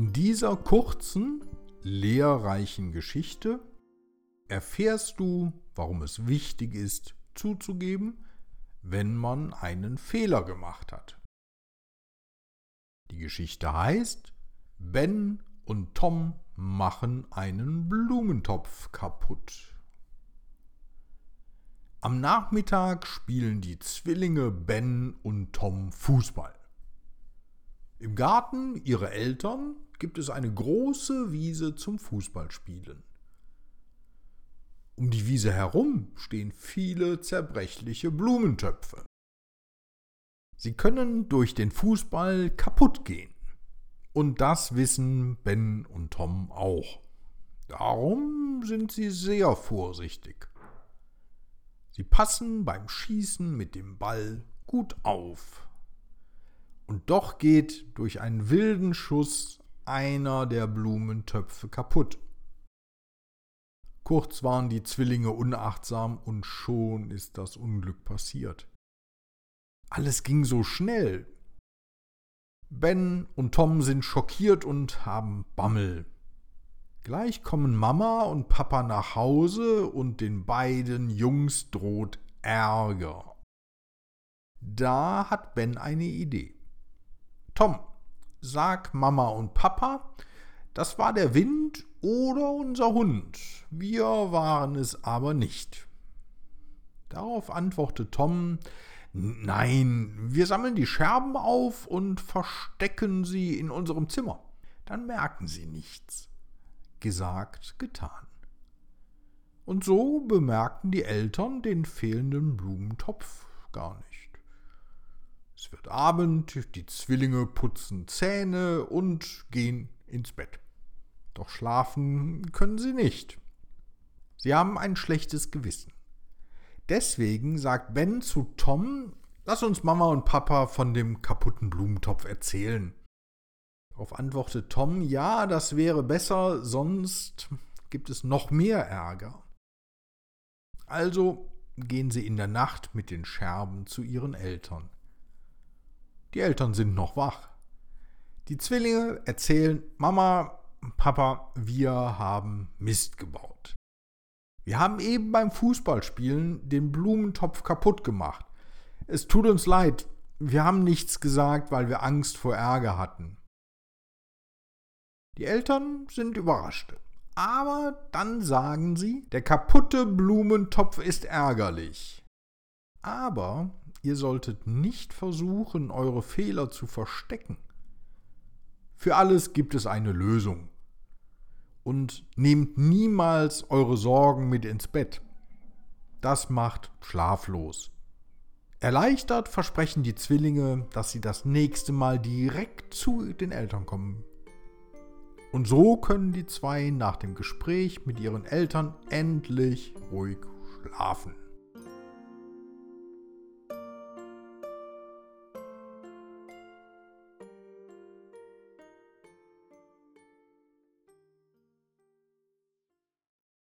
In dieser kurzen, lehrreichen Geschichte erfährst du, warum es wichtig ist, zuzugeben, wenn man einen Fehler gemacht hat. Die Geschichte heißt Ben und Tom machen einen Blumentopf kaputt. Am Nachmittag spielen die Zwillinge Ben und Tom Fußball. Im Garten ihrer Eltern gibt es eine große Wiese zum Fußballspielen. Um die Wiese herum stehen viele zerbrechliche Blumentöpfe. Sie können durch den Fußball kaputt gehen. Und das wissen Ben und Tom auch. Darum sind sie sehr vorsichtig. Sie passen beim Schießen mit dem Ball gut auf. Und doch geht durch einen wilden Schuss einer der Blumentöpfe kaputt. Kurz waren die Zwillinge unachtsam und schon ist das Unglück passiert. Alles ging so schnell. Ben und Tom sind schockiert und haben Bammel. Gleich kommen Mama und Papa nach Hause und den beiden Jungs droht Ärger. Da hat Ben eine Idee. Tom, sag Mama und Papa, das war der Wind oder unser Hund. Wir waren es aber nicht. Darauf antwortet Tom, Nein, wir sammeln die Scherben auf und verstecken sie in unserem Zimmer. Dann merken sie nichts gesagt, getan. Und so bemerkten die Eltern den fehlenden Blumentopf gar nicht. Es wird Abend, die Zwillinge putzen Zähne und gehen ins Bett. Doch schlafen können sie nicht. Sie haben ein schlechtes Gewissen. Deswegen sagt Ben zu Tom, lass uns Mama und Papa von dem kaputten Blumentopf erzählen. Darauf antwortet Tom, ja, das wäre besser, sonst gibt es noch mehr Ärger. Also gehen sie in der Nacht mit den Scherben zu ihren Eltern. Die Eltern sind noch wach. Die Zwillinge erzählen, Mama, Papa, wir haben Mist gebaut. Wir haben eben beim Fußballspielen den Blumentopf kaputt gemacht. Es tut uns leid, wir haben nichts gesagt, weil wir Angst vor Ärger hatten. Die Eltern sind überrascht. Aber dann sagen sie, der kaputte Blumentopf ist ärgerlich. Aber ihr solltet nicht versuchen, eure Fehler zu verstecken. Für alles gibt es eine Lösung. Und nehmt niemals eure Sorgen mit ins Bett. Das macht schlaflos. Erleichtert versprechen die Zwillinge, dass sie das nächste Mal direkt zu den Eltern kommen und so können die zwei nach dem Gespräch mit ihren Eltern endlich ruhig schlafen.